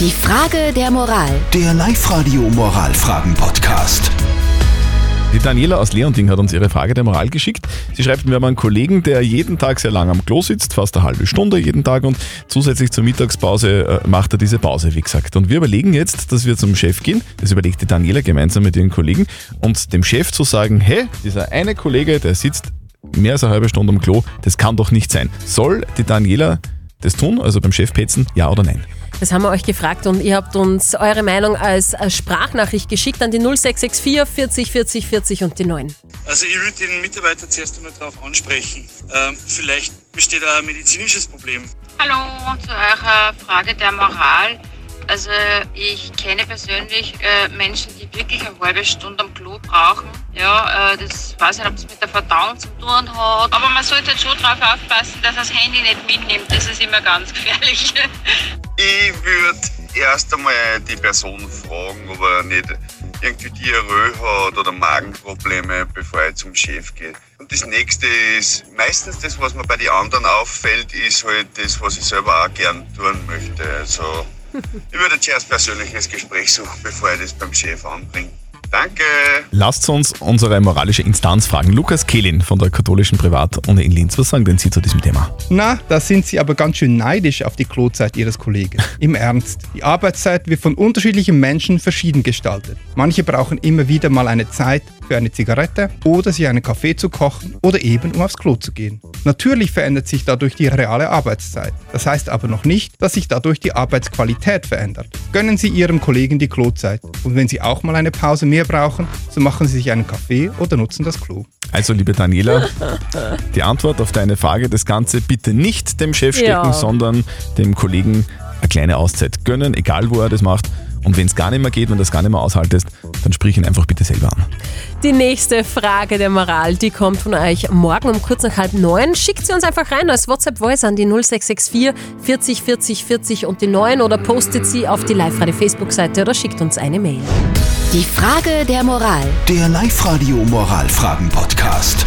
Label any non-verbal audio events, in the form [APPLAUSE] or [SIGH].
Die Frage der Moral. Der Live-Radio Moralfragen-Podcast. Die Daniela aus Leonding hat uns ihre Frage der Moral geschickt. Sie schreibt, wir haben einen Kollegen, der jeden Tag sehr lang am Klo sitzt, fast eine halbe Stunde jeden Tag und zusätzlich zur Mittagspause äh, macht er diese Pause, wie gesagt. Und wir überlegen jetzt, dass wir zum Chef gehen, das überlegt die Daniela gemeinsam mit ihren Kollegen, und dem Chef zu sagen, hey, dieser eine Kollege, der sitzt mehr als eine halbe Stunde am Klo, das kann doch nicht sein. Soll die Daniela das tun, also beim Chef petzen, ja oder nein? Das haben wir euch gefragt und ihr habt uns eure Meinung als Sprachnachricht geschickt an die 0664 40 40 40 und die 9. Also ich würde den Mitarbeiter zuerst einmal darauf ansprechen. Ähm, vielleicht besteht da ein medizinisches Problem. Hallo zu eurer Frage der Moral. Also ich kenne persönlich äh, Menschen, die wirklich eine halbe Stunde am Klo brauchen. Ja, äh, das weiß nicht, ob es mit der Verdauung zu tun hat. Aber man sollte schon darauf aufpassen, dass er das Handy nicht mitnimmt. Das ist immer ganz [LAUGHS] gefährlich. Erst einmal die Person fragen, ob er nicht irgendwie Diarrhoe hat oder Magenprobleme, bevor er zum Chef geht. Und das nächste ist, meistens das, was mir bei den anderen auffällt, ist halt das, was ich selber auch gern tun möchte. Also, [LAUGHS] ich würde zuerst persönliches Gespräch suchen, bevor ich das beim Chef anbringe. Danke! Lasst uns unsere moralische Instanz fragen. Lukas Kehlin von der katholischen Privatuni in Linz, was sagen denn Sie zu diesem Thema? Na, da sind Sie aber ganz schön neidisch auf die Klozeit Ihres Kollegen. [LAUGHS] Im Ernst. Die Arbeitszeit wird von unterschiedlichen Menschen verschieden gestaltet. Manche brauchen immer wieder mal eine Zeit für eine Zigarette oder sich einen Kaffee zu kochen oder eben um aufs Klo zu gehen. Natürlich verändert sich dadurch die reale Arbeitszeit. Das heißt aber noch nicht, dass sich dadurch die Arbeitsqualität verändert. Gönnen Sie Ihrem Kollegen die Klozeit und wenn Sie auch mal eine Pause mehr brauchen, so machen Sie sich einen Kaffee oder nutzen das Klo. Also, liebe Daniela, die Antwort auf deine Frage, das Ganze bitte nicht dem Chef stecken, Ja. sondern dem Kollegen eine kleine Auszeit gönnen, egal wo er das macht. Und wenn es gar nicht mehr geht, wenn du das gar nicht mehr aushaltest, dann sprich ihn einfach bitte selber an. Die nächste Frage der Moral, die kommt von euch morgen um kurz nach halb neun. Schickt sie uns einfach rein als WhatsApp-Voice an die 0664 40 40 40 und die 9 oder postet sie auf die Live-Radio-Facebook-Seite oder schickt uns eine Mail. Die Frage der Moral. Der Live-Radio Moralfragen-Podcast.